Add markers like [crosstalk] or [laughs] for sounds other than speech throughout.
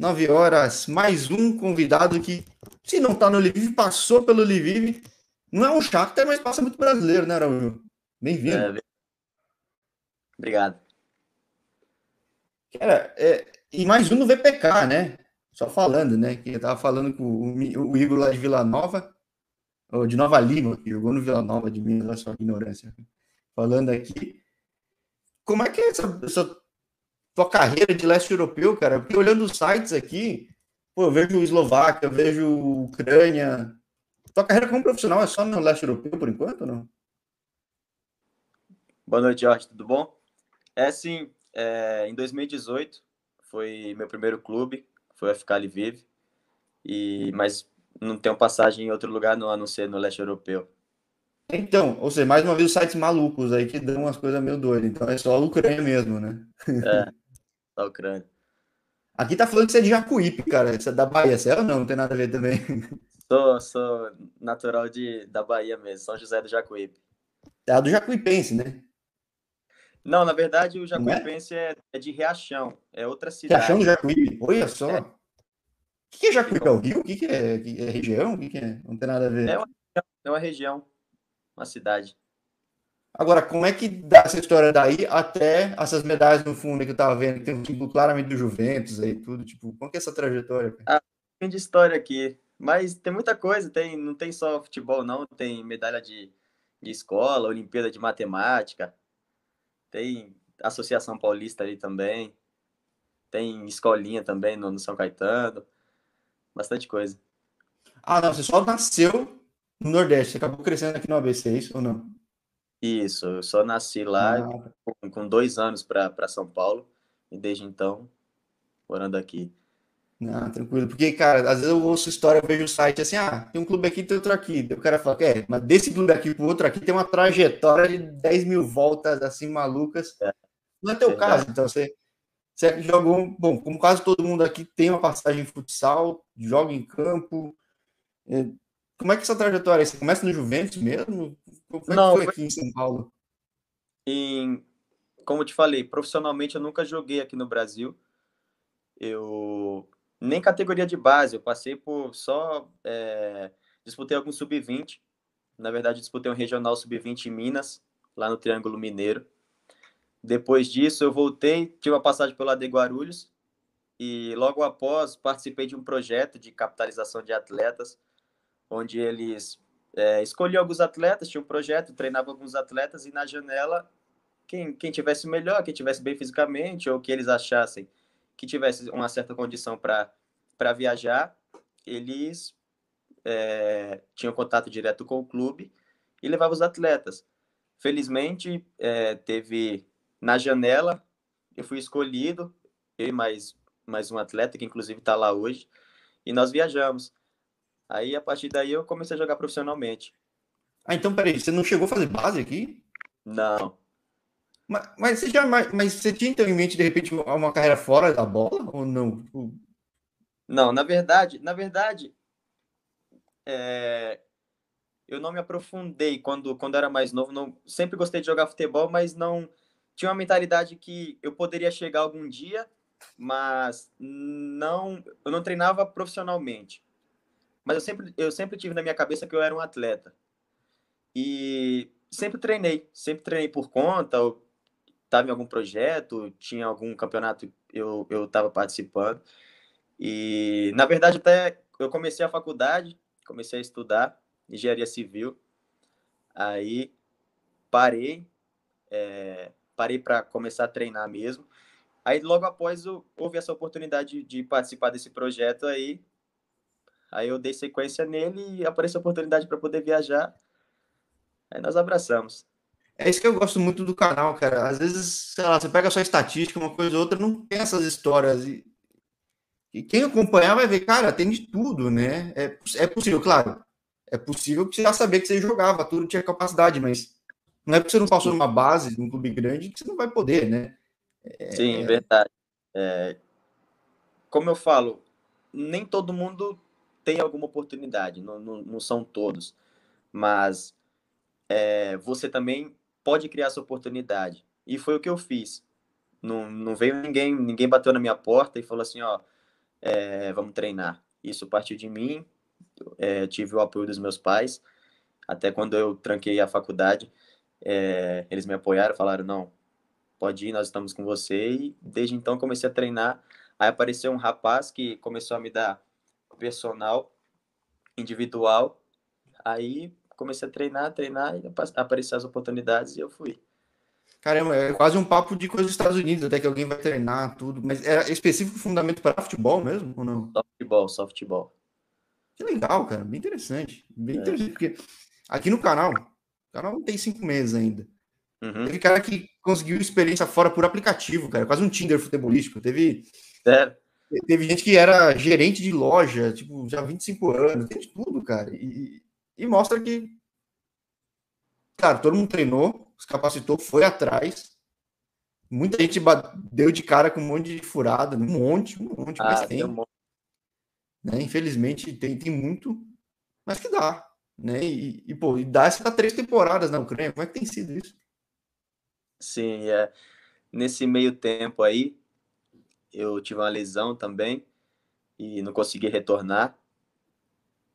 9 horas, mais um convidado que, se não tá no Lviv, passou pelo Lviv. Não é um Shakhtar, mas passa muito brasileiro, né, Araújo? Bem-vindo. É, obrigado. Cara, é, e mais um no VPK, né? Só falando, né? Que eu tava falando com o, o Igor lá de Vila Nova, ou de Nova Lima, que jogou no Vila Nova de Minas, olha só ignorância. Falando aqui. Como é que é essa, essa tua carreira de leste europeu, cara? Porque olhando os sites aqui, pô, eu vejo Eslováquia, eu vejo Ucrânia. Tua carreira como profissional é só no leste europeu por enquanto, não? Boa noite, Jorge, tudo bom? É sim, é, em 2018 foi meu primeiro clube, foi o FK Lviv, e, mas não tenho passagem em outro lugar não, a não ser no leste europeu. Então, ou seja, mais uma vez os sites malucos aí que dão umas coisas meio doidas. Então é só a Ucrânia mesmo, né? É, [laughs] só a Ucrânia. Aqui tá falando que você é de Jacuípe, cara. Você é da Bahia, você é ou não? Não tem nada a ver também. Sou, sou natural de, da Bahia mesmo, São José do Jacuípe. É do Jacuipense, né? Não, na verdade o é? Jacuipense é? é? de Riachão, é outra cidade. Riachão do Jacuípe, olha só. É. O que é Jacuípe? É o Rio? O que é? É região? O que é? Não tem nada a ver. É uma, é uma região, uma cidade. Agora, como é que dá essa história daí até essas medalhas no fundo que eu tava vendo, que tem um símbolo claramente do Juventus aí, tudo, tipo, como que é essa trajetória? Ah, tem de história aqui, mas tem muita coisa, tem, não tem só futebol não, tem medalha de, de escola, Olimpíada de Matemática, tem Associação Paulista ali também. Tem escolinha também no, no São Caetano. Bastante coisa. Ah, não, você só nasceu no Nordeste, você acabou crescendo aqui no ABC, é isso ou não? Isso, eu só nasci lá ah. com, com, dois anos para São Paulo e desde então morando aqui. Não, tranquilo. Porque, cara, às vezes eu ouço história, eu vejo o site assim, ah, tem um clube aqui, tem outro aqui. O cara fala, é, mas desse clube aqui pro outro aqui tem uma trajetória de 10 mil voltas, assim, malucas. É. Não é teu caso, então você, você jogou, bom, como quase todo mundo aqui tem uma passagem em futsal, joga em campo. Como é que é essa trajetória? Você começa no Juventus mesmo? Como é Não, foi aqui em São Paulo? Em, como eu te falei, profissionalmente eu nunca joguei aqui no Brasil. Eu nem categoria de base, eu passei por só. É, disputei algum sub-20. Na verdade, disputei um regional sub-20 em Minas, lá no Triângulo Mineiro. Depois disso, eu voltei, tive uma passagem pelo AD Guarulhos e logo após participei de um projeto de capitalização de atletas, onde eles é, escolhiam alguns atletas, tinha um projeto, treinava alguns atletas e na janela, quem, quem tivesse melhor, quem tivesse bem fisicamente ou que eles achassem que tivesse uma certa condição para viajar, eles é, tinham contato direto com o clube e levavam os atletas. Felizmente, é, teve na janela, eu fui escolhido, eu e mais, mais um atleta, que inclusive está lá hoje, e nós viajamos. Aí, a partir daí, eu comecei a jogar profissionalmente. Ah, então, peraí, você não chegou a fazer base aqui? Não. Mas, mas, você já, mas você tinha então em mente, de repente, uma carreira fora da bola ou não? Tipo, não, na verdade, na verdade, é, eu não me aprofundei quando, quando era mais novo. Não, sempre gostei de jogar futebol, mas não tinha uma mentalidade que eu poderia chegar algum dia, mas não, eu não treinava profissionalmente. Mas eu sempre, eu sempre tive na minha cabeça que eu era um atleta. E sempre treinei, sempre treinei por conta, estava em algum projeto, tinha algum campeonato, eu eu estava participando. E na verdade até eu comecei a faculdade, comecei a estudar engenharia civil. Aí parei, é, parei para começar a treinar mesmo. Aí logo após eu, houve essa oportunidade de, de participar desse projeto aí. Aí eu dei sequência nele e apareceu a oportunidade para poder viajar. Aí nós abraçamos. É isso que eu gosto muito do canal, cara. Às vezes, sei lá, você pega só estatística, uma coisa ou outra, não tem essas histórias. E, e quem acompanhar vai ver, cara, tem de tudo, né? É, é possível, claro. É possível que você já sabia que você jogava, tudo tinha capacidade, mas não é porque você não passou numa base, num clube grande, que você não vai poder, né? É... Sim, verdade. É... Como eu falo, nem todo mundo tem alguma oportunidade, não, não, não são todos. Mas é, você também pode criar essa oportunidade. E foi o que eu fiz. Não, não veio ninguém, ninguém bateu na minha porta e falou assim, ó, é, vamos treinar. Isso partiu de mim, é, tive o apoio dos meus pais, até quando eu tranquei a faculdade, é, eles me apoiaram, falaram, não, pode ir, nós estamos com você, e desde então comecei a treinar, aí apareceu um rapaz que começou a me dar personal, individual, aí comecei a treinar, treinar, e apareceram as oportunidades e eu fui. Caramba, é quase um papo de coisa dos Estados Unidos, até que alguém vai treinar tudo. Mas é específico fundamento para futebol mesmo, ou não? Softball, softball. Que legal, cara. Bem interessante. Bem é. interessante, porque aqui no canal, o canal não tem cinco meses ainda. Uhum. Teve cara que conseguiu experiência fora por aplicativo, cara. Quase um Tinder futebolístico. Teve. Teve gente que era gerente de loja, tipo, já há 25 anos, tem de tudo, cara. E, e mostra que, claro, todo mundo treinou, se capacitou, foi atrás. Muita gente deu de cara com um monte de furada, um monte, um monte, ah, mas tem. Um monte. Né? Infelizmente, tem, tem muito, mas que dá. Né? E, e, pô, e dá essa três temporadas na Ucrânia. Como é que tem sido isso? Sim, é. Nesse meio tempo aí, eu tive uma lesão também e não consegui retornar.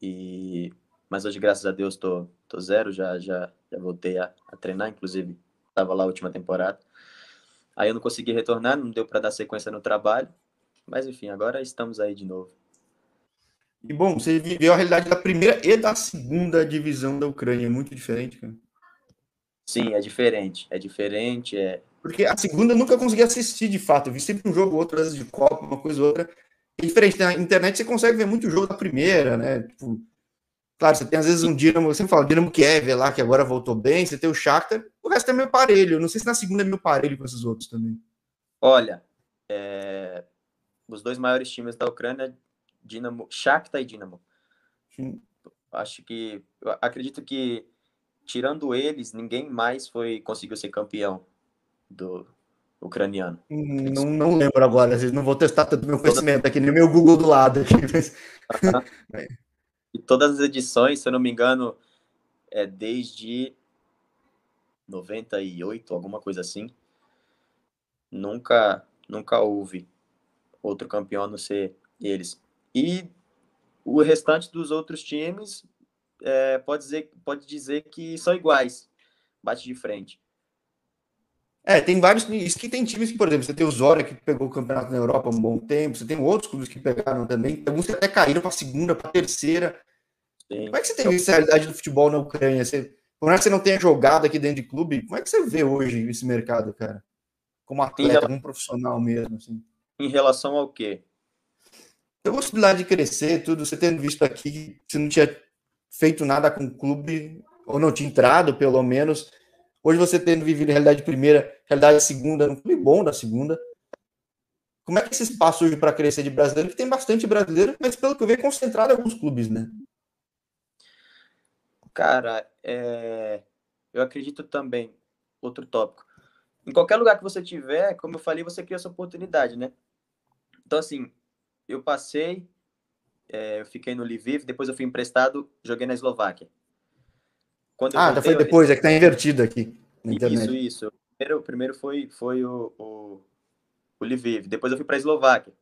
E mas hoje, graças a Deus, tô, tô zero, já, já, já voltei a, a treinar, inclusive estava lá a última temporada. Aí eu não consegui retornar, não deu para dar sequência no trabalho, mas enfim, agora estamos aí de novo. E bom, você viveu a realidade da primeira e da segunda divisão da Ucrânia, é muito diferente, cara. Sim, é diferente, é diferente, é. Porque a segunda eu nunca consegui assistir de fato, eu vi sempre um jogo ou outro, às vezes de Copa, uma coisa ou outra. É diferente, na internet você consegue ver muito jogo da primeira, né? Tipo, Claro, você tem às vezes um Dinamo, você fala Dinamo Kiev lá, que agora voltou bem, você tem o Shakhtar, o resto é meio parelho. Não sei se na segunda é meio parelho com esses outros também. Olha, é... os dois maiores times da Ucrânia, Dinamo, Shakhtar e Dinamo. Sim. Acho que, acredito que tirando eles, ninguém mais foi conseguiu ser campeão do ucraniano. Não, não lembro agora, não vou testar tanto meu conhecimento aqui, nem meu Google do lado. Aqui, mas... [laughs] E todas as edições, se eu não me engano, é desde 98, alguma coisa assim. Nunca, nunca houve outro campeão a não ser eles. E o restante dos outros times é, pode, dizer, pode dizer que são iguais, bate de frente. É, tem vários. Isso que tem times que, por exemplo, você tem o Zora que pegou o campeonato na Europa há um bom tempo, você tem outros clubes que pegaram também, alguns que até caíram para segunda, para terceira. Sim. Como é que você tem visto a realidade do futebol na Ucrânia? Você, por mais que você não tenha jogado aqui dentro de clube, como é que você vê hoje esse mercado, cara? Como atleta, como profissional mesmo, assim. Em relação ao quê? A possibilidade de crescer, tudo, você tendo visto aqui, você não tinha feito nada com o clube, ou não tinha entrado, pelo menos. Hoje você tendo vivido realidade primeira, realidade segunda, no clube bom da segunda. Como é que esse espaço hoje para crescer de brasileiro? Que tem bastante brasileiro, mas pelo que eu vejo, é concentrado em alguns clubes, né? Cara, é... eu acredito também, outro tópico. Em qualquer lugar que você tiver, como eu falei, você cria essa oportunidade, né? Então, assim, eu passei, é, eu fiquei no Lviv, depois eu fui emprestado, joguei na Eslováquia. Quando ah, voltei, foi depois, eu... é que tá invertido aqui internet. Isso, isso. O primeiro, o primeiro foi, foi o, o, o Lviv, depois eu fui para a Eslováquia.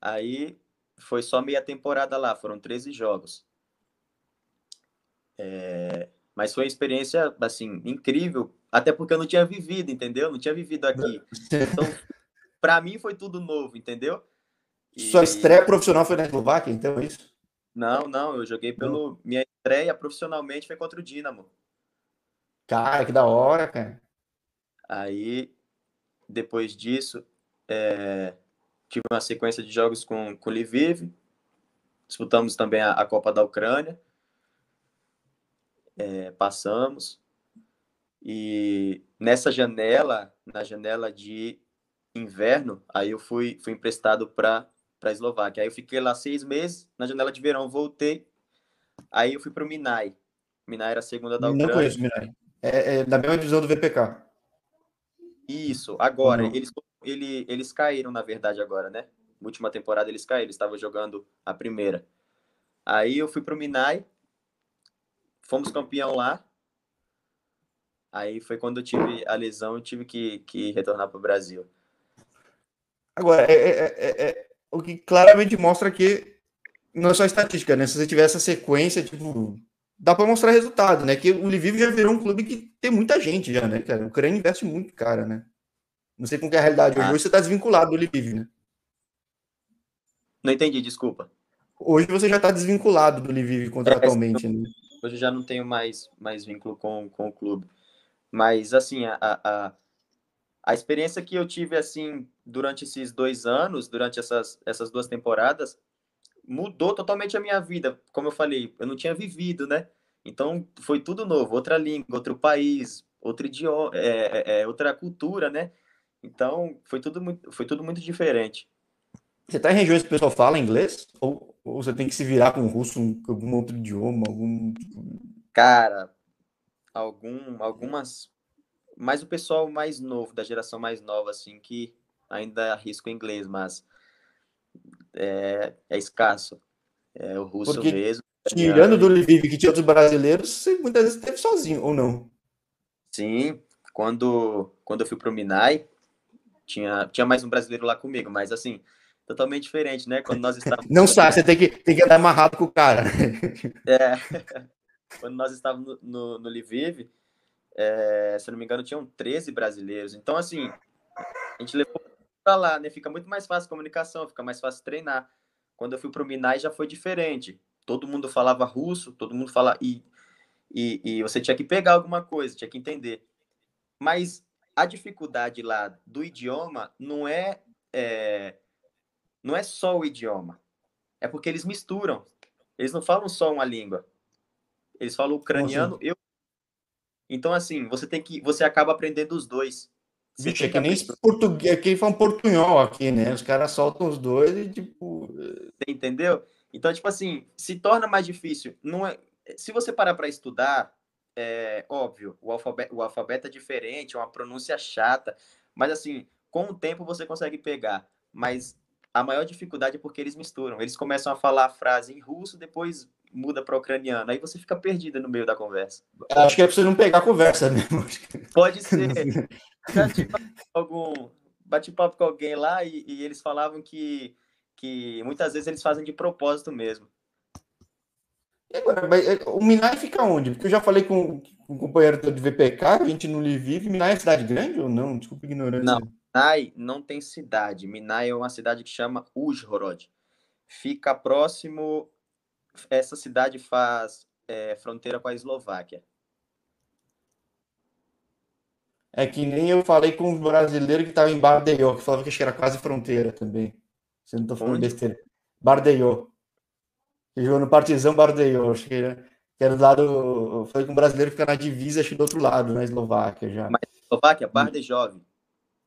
Aí foi só meia temporada lá, foram 13 jogos. É, mas foi uma experiência, assim, incrível, até porque eu não tinha vivido, entendeu? Não tinha vivido aqui. Então, [laughs] para mim foi tudo novo, entendeu? E... Sua estreia profissional foi na Eslováquia, então é isso? Não, não, eu joguei pelo. Minha estreia profissionalmente foi contra o Dinamo. Cara, que da hora, cara. Aí, depois disso, é... tive uma sequência de jogos com, com o Lviv. Disputamos também a, a Copa da Ucrânia é, passamos. E nessa janela, na janela de inverno, aí eu fui, fui emprestado para a Eslováquia. Aí eu fiquei lá seis meses, na janela de verão voltei. Aí eu fui para o Minai. Minai era a segunda da Ucrânia. Não conheço Minai. É, é da mesma divisão do VPK. Isso, agora, eles, ele, eles caíram, na verdade, agora, né? última temporada eles caíram, eles estavam jogando a primeira. Aí eu fui para o Minai, fomos campeão lá. Aí foi quando eu tive a lesão e tive que, que retornar para o Brasil. Agora, é, é, é, o que claramente mostra que não é só estatística, né? Se você tiver essa sequência, tipo, dá para mostrar resultado, né? Que o Lviv já virou um clube que tem muita gente já, né, cara? O Ucrânia investe muito, cara, né? Não sei como é a realidade hoje. Ah. Hoje você está desvinculado do Lviv, né? Não entendi, desculpa. Hoje você já está desvinculado do Lviv contratualmente, é, né? Hoje eu já não tenho mais, mais vínculo com, com o clube. Mas, assim, a, a, a experiência que eu tive, assim, durante esses dois anos, durante essas, essas duas temporadas, mudou totalmente a minha vida. Como eu falei, eu não tinha vivido, né? Então, foi tudo novo. Outra língua, outro país, outro idioma, é, é, é outra cultura, né? Então, foi tudo muito, foi tudo muito diferente. Você está em regiões que o pessoal fala inglês? Ou, ou você tem que se virar com russo, com algum outro idioma? Algum... Cara, algum, algumas. Mas o pessoal mais novo, da geração mais nova, assim, que ainda arrisca o inglês, mas é, é escasso. É o russo Porque, mesmo. Tirando do Lviv, que tinha outros brasileiros, você muitas vezes esteve sozinho, ou não? Sim, quando, quando eu fui para o Minai, tinha, tinha mais um brasileiro lá comigo, mas assim, totalmente diferente, né? Quando nós estávamos. [laughs] Não sabe, você tem que, tem que andar amarrado com o cara. É. [laughs] Quando nós estávamos no, no, no Lviv, é, se eu não me engano, tinham 13 brasileiros. Então, assim, a gente levou para lá, né? Fica muito mais fácil a comunicação, fica mais fácil treinar. Quando eu fui para o Minas já foi diferente. Todo mundo falava russo, todo mundo fala e, e, e você tinha que pegar alguma coisa, tinha que entender. Mas a dificuldade lá do idioma não é, é não é só o idioma. É porque eles misturam. Eles não falam só uma língua. Eles falam ucraniano, eu. Então, assim, você tem que. Você acaba aprendendo os dois. Vixe, é que, que nem português, quem fala um portunhol aqui, né? Os caras soltam os dois e, tipo. Você entendeu? Então, tipo assim, se torna mais difícil. Não é... Se você parar para estudar, é óbvio, o alfabeto, o alfabeto é diferente, é uma pronúncia chata, mas assim, com o tempo você consegue pegar. Mas a maior dificuldade é porque eles misturam. Eles começam a falar a frase em russo, depois muda para ucraniano. Aí você fica perdida no meio da conversa. Acho que é para você não pegar a conversa mesmo. Pode ser. [laughs] [laughs] bate algum bate-papo com alguém lá e, e, eles falavam que, que muitas vezes eles fazem de propósito mesmo. Agora, é, o Minai fica onde? Porque eu já falei com, com um companheiro de VPK, a gente não lhe vive. Minai é cidade grande ou não? Desculpa a ignorância. Não, Minai não tem cidade. Minai é uma cidade que chama Uzhhorod. Fica próximo. Essa cidade faz é, fronteira com a Eslováquia. É que nem eu falei com um brasileiro que estava em Bardeió, que falava que era quase fronteira também. Você não está falando Onde? besteira. Bardeió. Que jogou no Partizão Bardeió. Acho que era, que era do lado. Eu falei com um brasileiro que fica na divisa, acho que do outro lado, na Eslováquia já. Mas Eslováquia, Bardejov.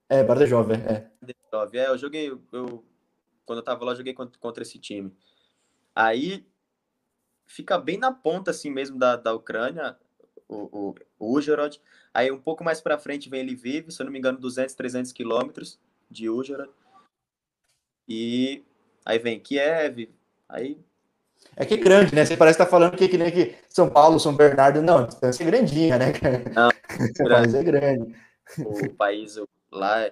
É, Bardejov, é. Bardejov, é. Eu joguei. Eu, quando eu estava lá, eu joguei contra, contra esse time. Aí fica bem na ponta assim mesmo da, da Ucrânia o, o. Aí um pouco mais para frente vem ele vive, se eu não me engano, 200, 300 quilômetros de Uzhhorod. E aí vem Kiev, aí... É que é grande, né? Você parece estar tá falando que, que nem que São Paulo, São Bernardo, não, distância é grandinha, né? Não, [laughs] o país é grande. O país lá,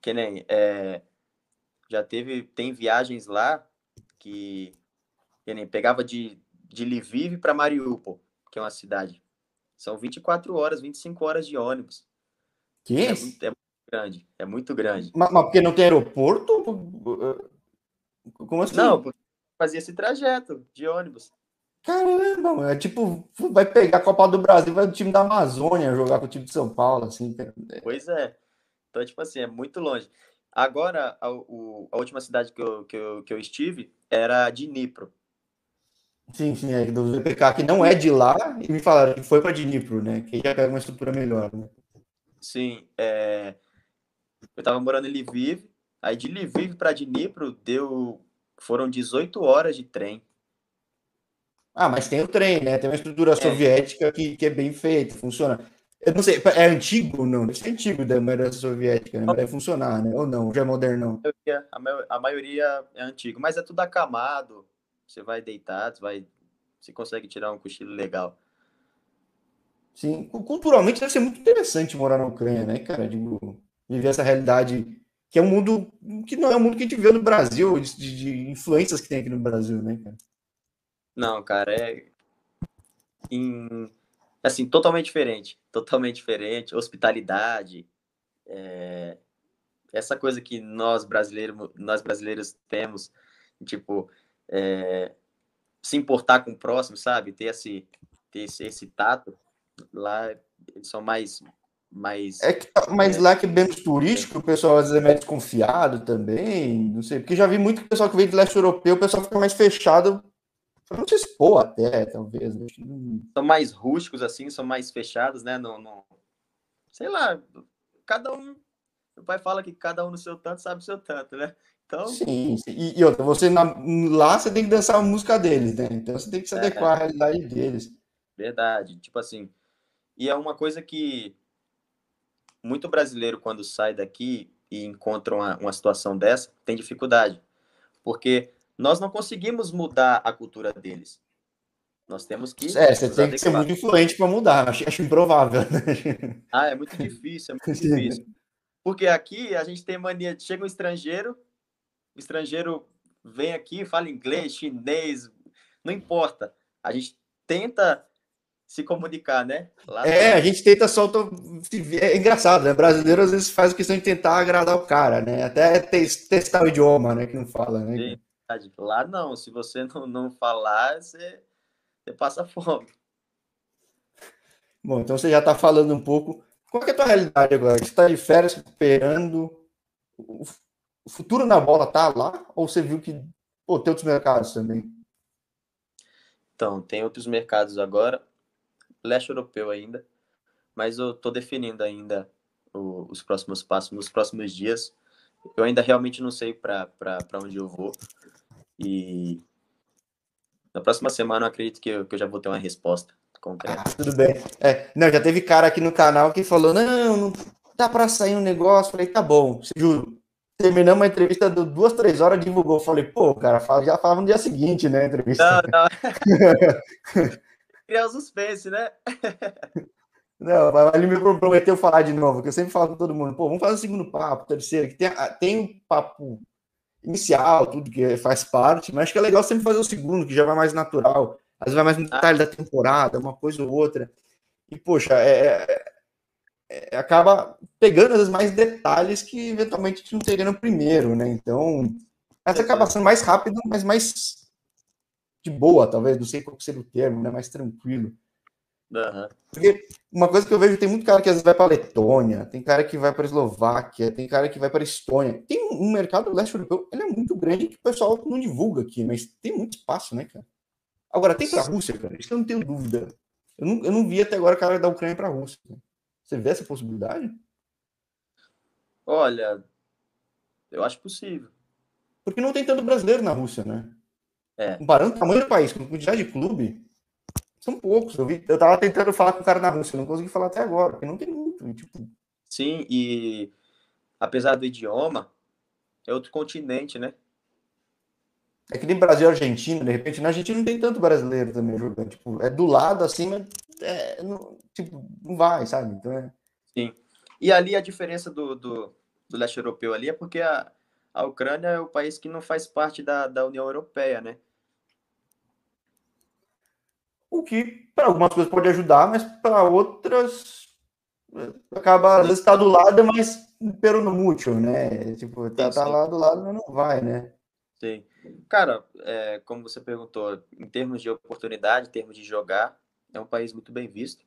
que nem, é, já teve, tem viagens lá que, que nem pegava de, de Lviv para Mariupol, que é uma cidade. São 24 horas, 25 horas de ônibus. Que é, muito, é muito grande, é muito grande. Mas, mas, porque não tem aeroporto? Como assim? Não, porque fazia esse trajeto de ônibus. Caramba, é tipo, vai pegar a Copa do Brasil, vai o time da Amazônia jogar com o time de São Paulo, assim. Pois é. Então, tipo assim, é muito longe. Agora, a, a última cidade que eu, que, eu, que eu estive era Dnipro. Sim, sim, é do VPK, que não é de lá, e me falaram que foi para Dnipro, né? Que já pega uma estrutura melhor, né? Sim, é... eu estava morando em Lviv, aí de Lviv para Dnipro deu... foram 18 horas de trem. Ah, mas tem o trem, né? Tem uma estrutura é. soviética que, que é bem feita, funciona. Eu não sei, é antigo ou não? Deve ser antigo da maioria soviética, né? Mas deve funcionar, né? Ou não? Já é moderno? A maioria é antigo, mas é tudo acamado você vai deitar, você vai. Você consegue tirar um cochilo legal. Sim, culturalmente deve ser muito interessante morar na Ucrânia, né, cara? Digo, viver essa realidade que é um mundo que não é um mundo que a gente vê no Brasil, de, de influências que tem aqui no Brasil, né, cara? Não, cara, é em, assim, totalmente diferente, totalmente diferente, hospitalidade, é, essa coisa que nós brasileiros, nós brasileiros temos, tipo, é, se importar com o próximo, sabe? Ter esse, ter esse, esse tato, lá eles são mais mais. É que, mas é, lá que é menos turístico, o pessoal às vezes é mais desconfiado também, não sei, porque já vi muito pessoal que vem do leste europeu, o pessoal fica mais fechado para não se expor até, talvez. São mais rústicos, assim, são mais fechados, né? No... Sei lá, cada um. O pai fala que cada um no seu tanto sabe o seu tanto, né? Então... Sim, sim. E, e outra, você na, lá você tem que dançar a música deles, né? Então você tem que se é. adequar é, à realidade deles. Verdade. Tipo assim. E é uma coisa que muito brasileiro, quando sai daqui e encontra uma, uma situação dessa, tem dificuldade. Porque nós não conseguimos mudar a cultura deles. Nós temos que. É, você tem que ser muito influente para mudar. Acho, acho improvável. Né? Ah, é muito difícil, é muito [laughs] difícil. Porque aqui a gente tem mania. Chega um estrangeiro, o estrangeiro vem aqui, fala inglês, chinês, não importa. A gente tenta se comunicar, né? Lá é, a gente tenta só. É engraçado, né? Brasileiro às vezes faz questão de tentar agradar o cara, né? Até testar o idioma, né? Que não fala, né? Sim. Lá não, se você não, não falar, você, você passa fome. Bom, então você já está falando um pouco. Qual é a tua realidade agora? Você está de férias recuperando? O futuro na bola tá lá? Ou você viu que pô, tem outros mercados também? Então, tem outros mercados agora leste europeu ainda, mas eu estou definindo ainda o, os próximos passos nos próximos dias. Eu ainda realmente não sei para onde eu vou. E na próxima semana eu acredito que eu, que eu já vou ter uma resposta concreta. Ah, tudo bem. É, não, já teve cara aqui no canal que falou: não, não dá para sair um negócio. Falei, tá bom, juro. Terminamos a entrevista de duas, três horas, divulgou. Falei, pô, cara, já falava no dia seguinte, né? A entrevista. Não, não. [laughs] criar o suspense, né? Não, ele me prometeu falar de novo, que eu sempre falo com todo mundo, pô, vamos fazer o segundo papo, terceiro, que tem, tem um papo inicial, tudo que faz parte, mas acho que é legal sempre fazer o segundo, que já vai mais natural, às vezes vai mais no ah. detalhe da temporada, uma coisa ou outra. E, poxa, é, é, acaba pegando às vezes mais detalhes que eventualmente a gente não teria no primeiro, né? Então, essa acaba sendo mais rápido, mas mais de boa, talvez, não sei qual seria o termo, né? Mais tranquilo. Uhum. Porque uma coisa que eu vejo, tem muito cara que às vezes vai para Letônia, tem cara que vai para Eslováquia, tem cara que vai para Estônia. Tem um mercado leste europeu, ele é muito grande que o pessoal não divulga aqui, mas tem muito espaço, né, cara? Agora, tem para a Rússia, cara, isso eu não tenho dúvida. Eu não, eu não vi até agora cara da Ucrânia para a Rússia. Você vê essa possibilidade? Olha, eu acho possível. Porque não tem tanto brasileiro na Rússia, né? É. Comparando o tamanho do país com a quantidade de clube, são poucos. Eu, vi, eu tava tentando falar com o cara na Rússia, não consegui falar até agora, porque não tem muito. Tipo... Sim, e apesar do idioma, é outro continente, né? É que nem Brasil e Argentina, de repente, na Argentina não tem tanto brasileiro também jogando. Tipo, é do lado assim, mas é, não, tipo, não vai, sabe? Então é... Sim. E ali a diferença do, do, do leste europeu ali é porque a, a Ucrânia é o país que não faz parte da, da União Europeia, né? O que para algumas coisas pode ajudar, mas para outras acaba às vezes está do lado, mas pero no mútil, né? Tipo, tá, sim, tá lá do lado, mas não vai, né? Sim. Cara, é, como você perguntou, em termos de oportunidade, em termos de jogar, é um país muito bem visto.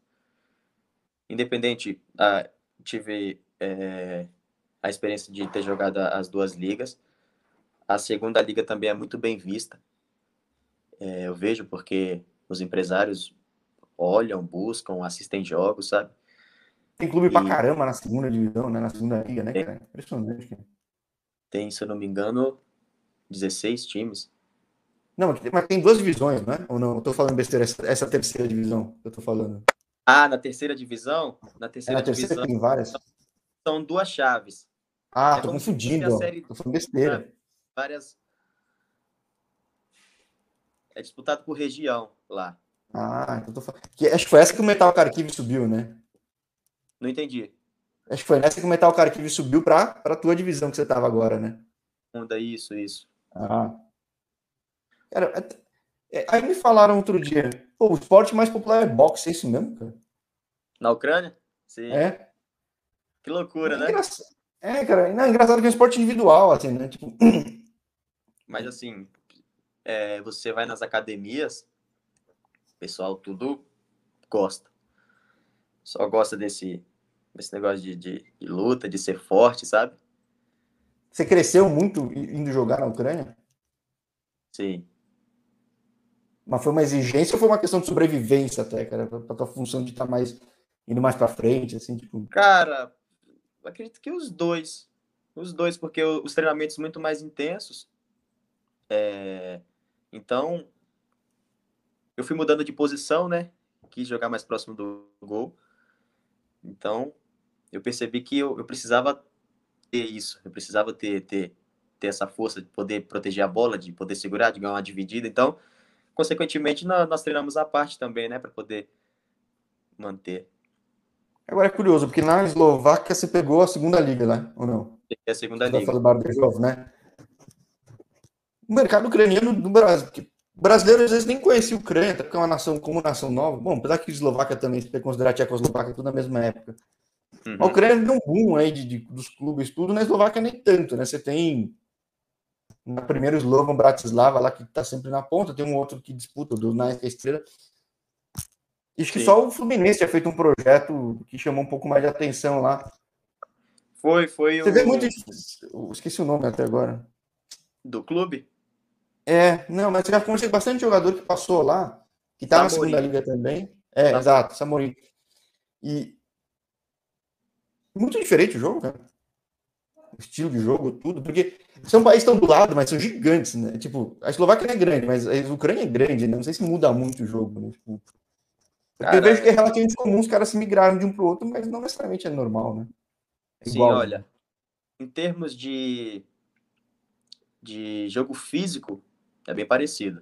Independente, ah, tive é, a experiência de ter jogado as duas ligas. A segunda liga também é muito bem vista. É, eu vejo porque os empresários olham, buscam, assistem jogos, sabe? Tem clube e... pra caramba na segunda divisão, né? Na segunda liga, né, cara? Impressionante. Cara. Tem, se eu não me engano, 16 times. Não, mas tem duas divisões, né? Ou não? Eu tô falando besteira, essa, essa terceira divisão que eu tô falando. Ah, na terceira divisão? Na terceira, é, na terceira divisão. tem várias. São duas chaves. Ah, é tô confundindo. Série... Tô falando besteira. Várias. É disputado por região lá. Ah, então tô falando. Acho que foi essa que o Metal Kharkiv subiu, né? Não entendi. Acho que foi nessa que o Metal Kharkiv subiu para a tua divisão que você estava agora, né? Onda, isso, isso. Ah. Cara, é, é, aí me falaram outro dia, o esporte mais popular é boxe, é isso mesmo, cara? Na Ucrânia? Sim. É. Que loucura, é né? É, cara, não, é engraçado que é um esporte individual, assim, né? Tipo... [clears throat] Mas assim, é, você vai nas academias, o pessoal tudo gosta. Só gosta desse, desse negócio de, de, de luta, de ser forte, sabe? Você cresceu muito indo jogar na Ucrânia? Sim. Mas foi uma exigência ou foi uma questão de sobrevivência até, cara? Pra tua função de estar tá mais indo mais para frente, assim, tipo. Cara, acredito que os dois. Os dois, porque os treinamentos muito mais intensos. É... Então, eu fui mudando de posição, né? Quis jogar mais próximo do gol. Então, eu percebi que eu, eu precisava ter isso. Eu precisava ter, ter, ter essa força de poder proteger a bola, de poder segurar, de ganhar uma dividida. Então, consequentemente, nós, nós treinamos a parte também, né? Para poder manter. Agora é curioso, porque na Eslováquia você pegou a segunda liga lá, ou não? É a segunda você liga. Bardejov, né? O mercado ucraniano do Brasil, porque brasileiro às vezes nem conhecia a Ucrânia, porque é uma nação como nação nova. Bom, apesar que a Eslováquia também, se considerar a Tchecoslováquia, tudo na mesma época. Uhum. A Ucrânia deu um boom aí de, de, dos clubes, tudo, na Eslováquia nem tanto, né? Você tem na primeira Slovan Bratislava lá que está sempre na ponta, tem um outro que disputa, do Nike Estrela. Acho que Sim. só o Fluminense tinha feito um projeto que chamou um pouco mais de atenção lá. Foi, foi Você o... vê muito. Esqueci o nome até agora. Do clube? É, não, mas já conheci bastante jogador que passou lá, que tá Samorim. na segunda liga também. É, Samorim. exato, Samorim. E. Muito diferente o jogo, cara. Estilo de jogo, tudo, porque são países tão do lado, mas são gigantes, né? Tipo, a Eslováquia não é grande, mas a Ucrânia é grande, né? Não sei se muda muito o jogo, né? Tipo, eu vejo que é relativamente comum os caras se migrarem de um para o outro, mas não necessariamente é normal, né? É Sim, igual. olha, em termos de, de jogo físico, é bem parecido.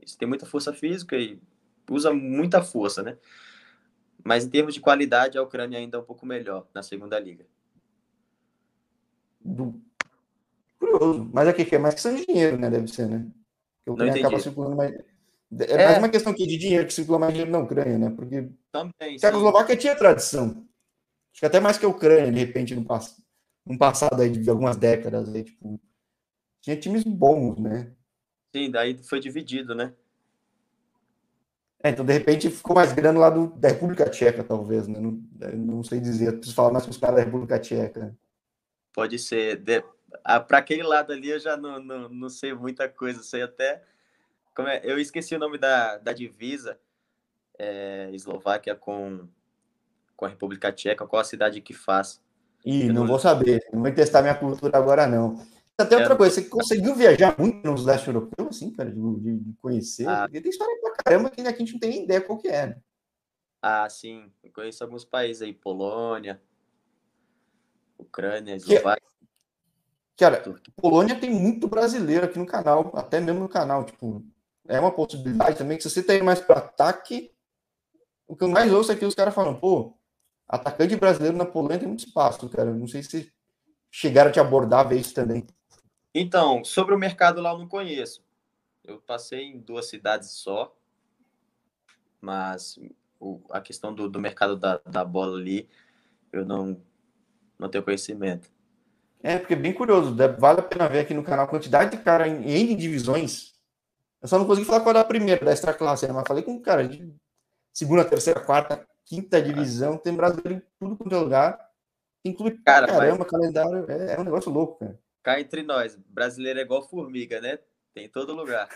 Isso tem muita força física e usa muita força, né? Mas em termos de qualidade, a Ucrânia ainda é um pouco melhor na segunda liga. Do... Curioso. Mas aqui que é mais questão de dinheiro, né? Deve ser, né? Porque o Ucrânia acaba circulando mais é, é mais uma questão aqui de dinheiro que circula mais dinheiro na Ucrânia, né? Porque Também, Tchecoslováquia tinha tradição. Acho que até mais que a Ucrânia, de repente, no, pass no passado aí, de algumas décadas aí, tipo, tinha times bons, né? Sim, daí foi dividido, né? É, então, de repente, ficou mais grande lá do, da República Tcheca, talvez, né? Não, não sei dizer, preciso falar mais com os caras da República Tcheca. Pode ser. De... Ah, Para aquele lado ali eu já não, não, não sei muita coisa, sei até como é? Eu esqueci o nome da, da divisa é, Eslováquia com, com a República Tcheca, qual a cidade que faz. Ih, não, não vou saber, não vou testar minha cultura agora, não. Até outra é, coisa, você conseguiu viajar muito nos leste europeus, assim, cara, de, de conhecer? Ah, tem história pra caramba que a gente não tem nem ideia qual que é. Né? Ah, sim, eu conheço alguns países aí, Polônia, Ucrânia, Eslováquia. Cara, Polônia tem muito brasileiro aqui no canal, até mesmo no canal, tipo, é uma possibilidade também que se você tem mais para ataque, o que eu mais ouço é que os caras falam, pô, atacante brasileiro na Polônia tem muito espaço, cara. Não sei se chegaram a te abordar ver isso também. Então, sobre o mercado lá eu não conheço. Eu passei em duas cidades só, mas a questão do, do mercado da, da bola ali, eu não, não tenho conhecimento. É, porque é bem curioso. Vale a pena ver aqui no canal a quantidade de cara em N divisões eu só não consegui falar qual era a primeira da extra classe, né? mas falei com cara de segunda, terceira, quarta, quinta divisão, tem brasileiro em tudo quanto é lugar. Inclui cara, caramba, mas... calendário, é, é, um negócio louco, cara. Cá entre nós, brasileiro é igual formiga, né? Tem em todo lugar.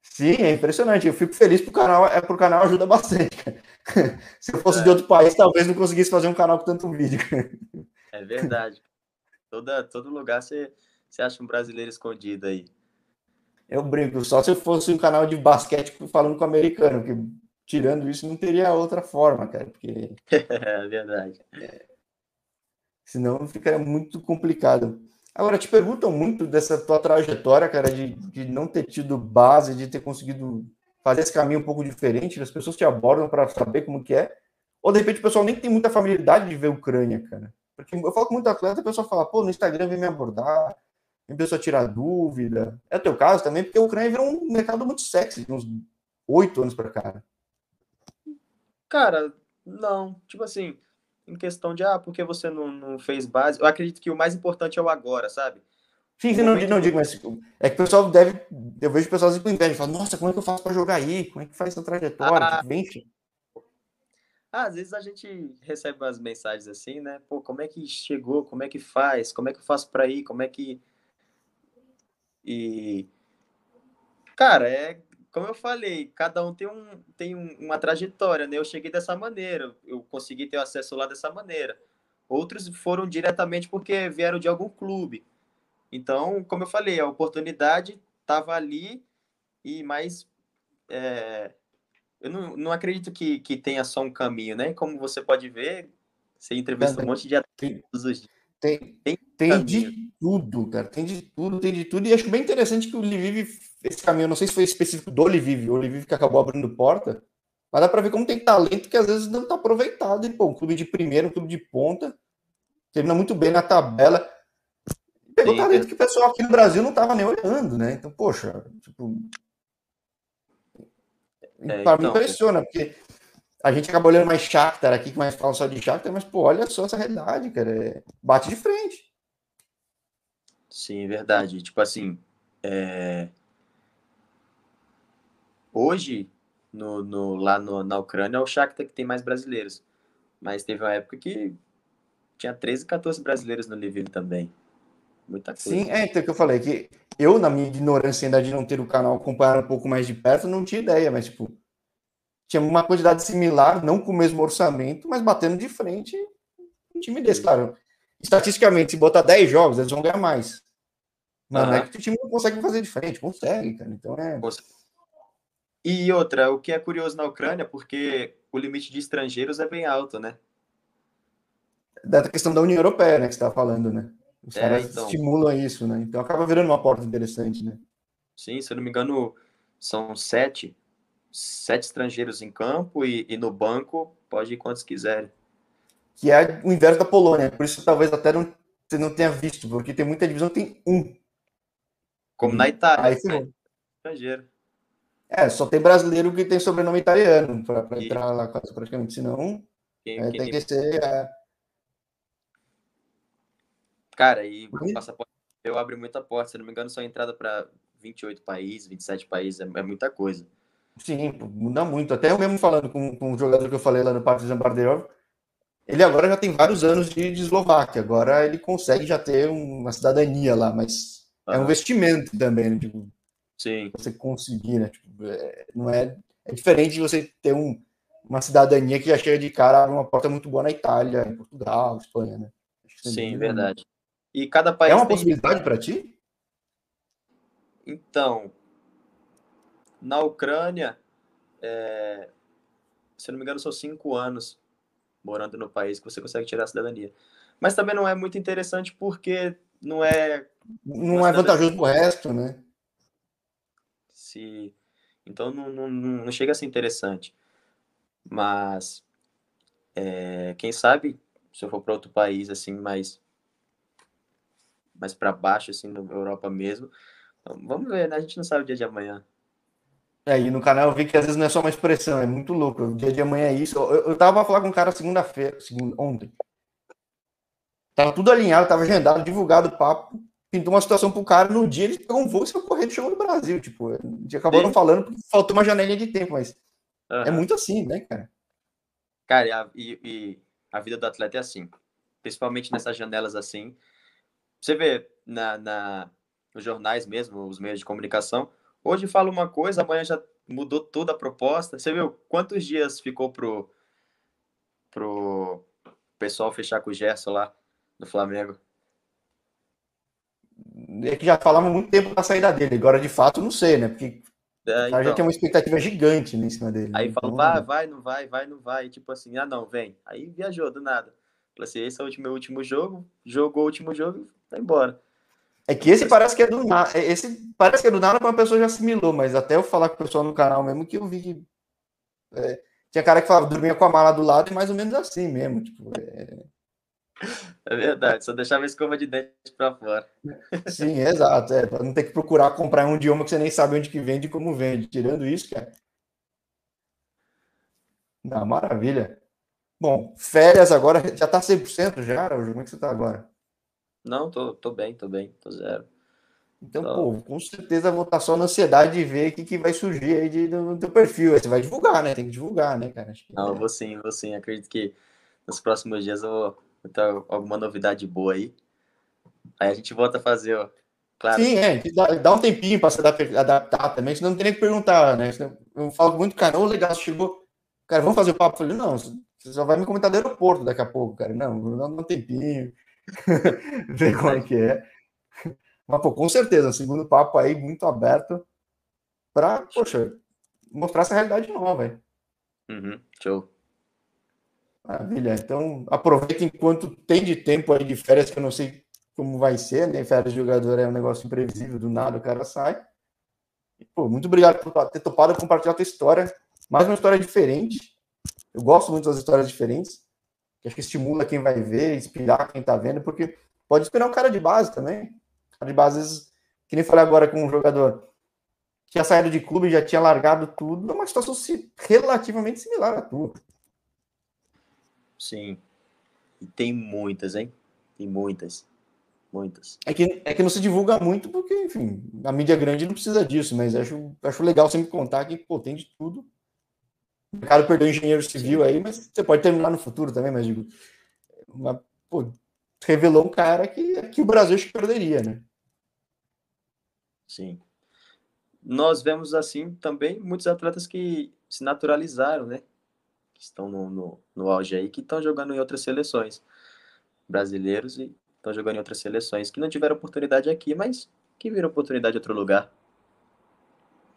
Sim, é impressionante. Eu fico feliz pro canal, é pro canal ajuda bastante. Cara. [laughs] Se eu fosse é. de outro país, talvez não conseguisse fazer um canal com tanto vídeo. É verdade. [laughs] Toda, todo lugar você, você acha um brasileiro escondido aí. Eu brinco, só se fosse um canal de basquete falando com o americano, que tirando isso não teria outra forma, cara, porque... [laughs] é verdade. É, senão ficaria muito complicado. Agora, te perguntam muito dessa tua trajetória, cara, de, de não ter tido base, de ter conseguido fazer esse caminho um pouco diferente, as pessoas te abordam para saber como que é, ou de repente o pessoal nem tem muita familiaridade de ver Ucrânia, cara. Porque eu falo com muito atleta, a pessoa fala, pô, no Instagram vem me abordar, vem pessoa tirar dúvida. É o teu caso também, porque a Ucrânia virou um mercado muito sexy, de uns oito anos para cá. Cara, não. Tipo assim, em questão de, ah, por que você não, não fez base? Eu acredito que o mais importante é o agora, sabe? Sim, sim, não, não digo, mas é que o pessoal deve. Eu vejo pessoas com inveja, falam, nossa, como é que eu faço para jogar aí? Como é que faz essa trajetória? Ah, ah, às vezes a gente recebe umas mensagens assim, né? Pô, como é que chegou? Como é que faz? Como é que eu faço para ir? Como é que. E. Cara, é como eu falei, cada um tem, um, tem uma trajetória, né? Eu cheguei dessa maneira, eu consegui ter acesso lá dessa maneira. Outros foram diretamente porque vieram de algum clube. Então, como eu falei, a oportunidade estava ali e mais é, eu não, não acredito que, que tenha só um caminho, né? Como você pode ver, você entrevista um monte de atletas hoje. Tem, tem, tem de tudo, cara. Tem de tudo, tem de tudo. E acho bem interessante que o Lviv, esse caminho, não sei se foi específico do Lviv, o Lviv que acabou abrindo porta, mas dá para ver como tem talento que às vezes não está aproveitado. E, pô, um clube de primeiro, um clube de ponta, termina muito bem na tabela. Pegou Sim, talento é. que o pessoal aqui no Brasil não estava nem olhando, né? Então, poxa, tipo, é, para então, mim impressiona, porque a gente acaba olhando mais Shakhtar aqui, que mais fala só de Shakhtar, mas, pô, olha só essa realidade, cara. É... Bate de frente. Sim, verdade. Tipo assim, é... hoje, no, no, lá no, na Ucrânia, é o Shakhtar que tem mais brasileiros. Mas teve uma época que tinha 13, 14 brasileiros no Lviv também. Muita coisa. Sim, é, então que eu falei, que eu, na minha ignorância ainda de não ter o canal acompanhar um pouco mais de perto, não tinha ideia, mas, tipo, tinha uma quantidade similar, não com o mesmo orçamento, mas batendo de frente um time desse, claro. Estatisticamente, se botar 10 jogos, eles vão ganhar mais. Mas uhum. não é que o time não consegue fazer de frente, consegue, cara. Então é. E outra, o que é curioso na Ucrânia, porque o limite de estrangeiros é bem alto, né? Da questão da União Europeia, né, que você está falando, né? Os é, caras então... estimulam isso, né? Então acaba virando uma porta interessante, né? Sim, se eu não me engano, são sete, sete estrangeiros em campo e, e no banco pode ir quantos quiserem. Que é o inverso da Polônia, por isso talvez até não, você não tenha visto, porque tem muita divisão tem um. Como na Itália, Aí, né? estrangeiro. É, só tem brasileiro que tem sobrenome italiano para entrar lá praticamente, senão quem, é, quem tem que ser. É, Cara, e o passaporte eu abre muita porta. Se não me engano, só entrada para 28 países, 27 países, é, é, muita coisa. Sim, muda muito. Até eu mesmo falando com, com um jogador que eu falei lá no Partizan Bardeov, ele agora já tem vários anos de, de Eslováquia. Agora ele consegue já ter uma cidadania lá, mas é um investimento também, né? Tipo, Sim. Você conseguir, né? Tipo, é, não é, é diferente de você ter um, uma cidadania que já chega de cara, abre uma porta muito boa na Itália, em Portugal, Espanha, né? Sim, verdade. E cada país. É uma possibilidade para ti? Então, na Ucrânia, é... se não me engano, são cinco anos morando no país que você consegue tirar a cidadania. Mas também não é muito interessante porque não é. Não é vantajoso pro resto, né? Se... Então não, não, não chega a ser interessante. Mas é... quem sabe se eu for para outro país assim, mais mais para baixo, assim, na Europa mesmo. Então, vamos ver, né? A gente não sabe o dia de amanhã. É, e no canal eu vi que às vezes não é só uma expressão, é muito louco. O dia de amanhã é isso. Eu, eu tava falando com um cara segunda-feira, segunda, ontem. Tava tudo alinhado, tava agendado, divulgado o papo. Pintou uma situação pro cara, no dia ele pegou um voo e saiu correndo chegou no Brasil. Tipo, acabaram Sim. falando porque faltou uma janelinha de tempo, mas uhum. é muito assim, né, cara? Cara, e, e a vida do atleta é assim. Principalmente nessas janelas assim você vê na, na, nos jornais mesmo, os meios de comunicação, hoje fala uma coisa, amanhã já mudou toda a proposta. Você viu quantos dias ficou pro, pro pessoal fechar com o Gerson lá no Flamengo? É que já falava muito tempo da saída dele, agora de fato não sei, né? Porque é, então, já tem uma expectativa gigante né, em cima dele. Aí né? falou, então, vai, vai, não vai, vai, não vai. Tipo assim, ah não, vem. Aí viajou do nada. Falei assim, esse é o meu último jogo, jogou o último jogo vai embora. É que esse parece que é do nada. É, esse parece que é do nada uma pessoa já assimilou, mas até eu falar com o pessoal no canal mesmo que eu vi que. É, tinha cara que falava, dormia com a mala do lado e mais ou menos assim mesmo. Tipo, é... É verdade, só deixava a escova de dente para fora. Sim, exato. É, para não ter que procurar comprar um idioma que você nem sabe onde que vende e como vende. Tirando isso, cara. Não, maravilha. Bom, férias agora, já tá 100% já, Como é que você tá agora? Não, tô, tô bem, tô bem, tô zero. Então, pô, com certeza vou estar só na ansiedade de ver o que, que vai surgir aí de, no teu perfil. Aí você vai divulgar, né? Tem que divulgar, né, cara? Que, Não, é... vou sim, vou sim. Acredito que nos próximos dias eu vou ter alguma novidade boa aí. Aí a gente volta a fazer, ó. Claro. Sim, é, dá, dá um tempinho para se adaptar também, senão não tem nem que perguntar, né? Eu falo muito, cara, ô legal, chegou. Cara, vamos fazer o papo? Eu falei, não, você só vai me comentar do aeroporto daqui a pouco, cara. Não, dá um tempinho. [laughs] ver como é que é. Mas, pô, com certeza, segundo papo aí muito aberto para, poxa, mostrar essa realidade nova, velho. Uhum, show. Maravilha. Então, aproveita enquanto tem de tempo aí de férias, que eu não sei como vai ser, né? Férias de jogador é um negócio imprevisível, do nada o cara sai. E, pô, muito obrigado por ter topado compartilhar a tua história. Mais uma história diferente. Eu gosto muito das histórias diferentes. Acho que estimula quem vai ver, inspirar quem tá vendo, porque pode inspirar um cara de base também de bases, que nem falei agora com um jogador tinha saído de clube, já tinha largado tudo, é uma situação relativamente similar à tua. Sim. E tem muitas, hein? Tem muitas. Muitas. É que, é que não se divulga muito, porque, enfim, a mídia grande não precisa disso, mas acho, acho legal sempre contar que, pô, tem de tudo. O cara perdeu engenheiro civil aí, mas você pode terminar no futuro também, mas digo, uma, pô, revelou um cara que, que o Brasil acho que perderia, né? Sim. Nós vemos, assim, também muitos atletas que se naturalizaram, né? Que estão no, no, no auge aí, que estão jogando em outras seleções. Brasileiros e estão jogando em outras seleções, que não tiveram oportunidade aqui, mas que viram oportunidade em outro lugar.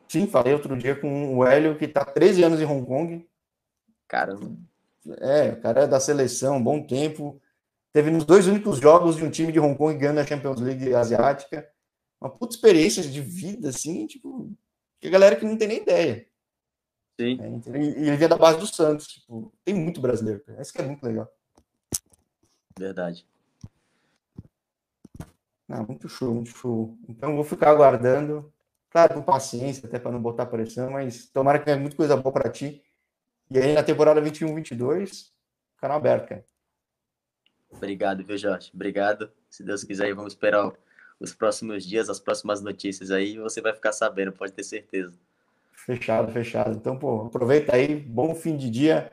Sim, falei outro dia com o Hélio, que está 13 anos em Hong Kong. Caramba. É, o cara é da seleção, bom tempo. Teve nos dois únicos jogos de um time de Hong Kong ganhando a Champions League asiática uma puta experiência de vida, assim, tipo, que a galera que não tem nem ideia. Sim. É, e ele via da base do Santos, tipo, tem muito brasileiro, cara. Isso que é muito legal. Verdade. Não, muito show, muito show. Então vou ficar aguardando, claro, com paciência, até para não botar pressão, mas tomara que tenha muita coisa boa para ti. E aí na temporada 21-22, canal aberto, cara. Obrigado, viu, Jorge? Obrigado. Se Deus quiser, vamos esperar os próximos dias, as próximas notícias aí, você vai ficar sabendo, pode ter certeza. Fechado, fechado. Então, pô, aproveita aí, bom fim de dia.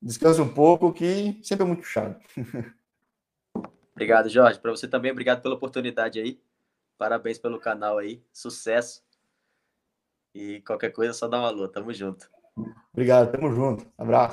Descansa um pouco, que sempre é muito chato. [laughs] Obrigado, Jorge. Para você também, obrigado pela oportunidade aí. Parabéns pelo canal aí. Sucesso. E qualquer coisa, é só dá uma alô. Tamo junto. Obrigado, tamo junto. Abraço.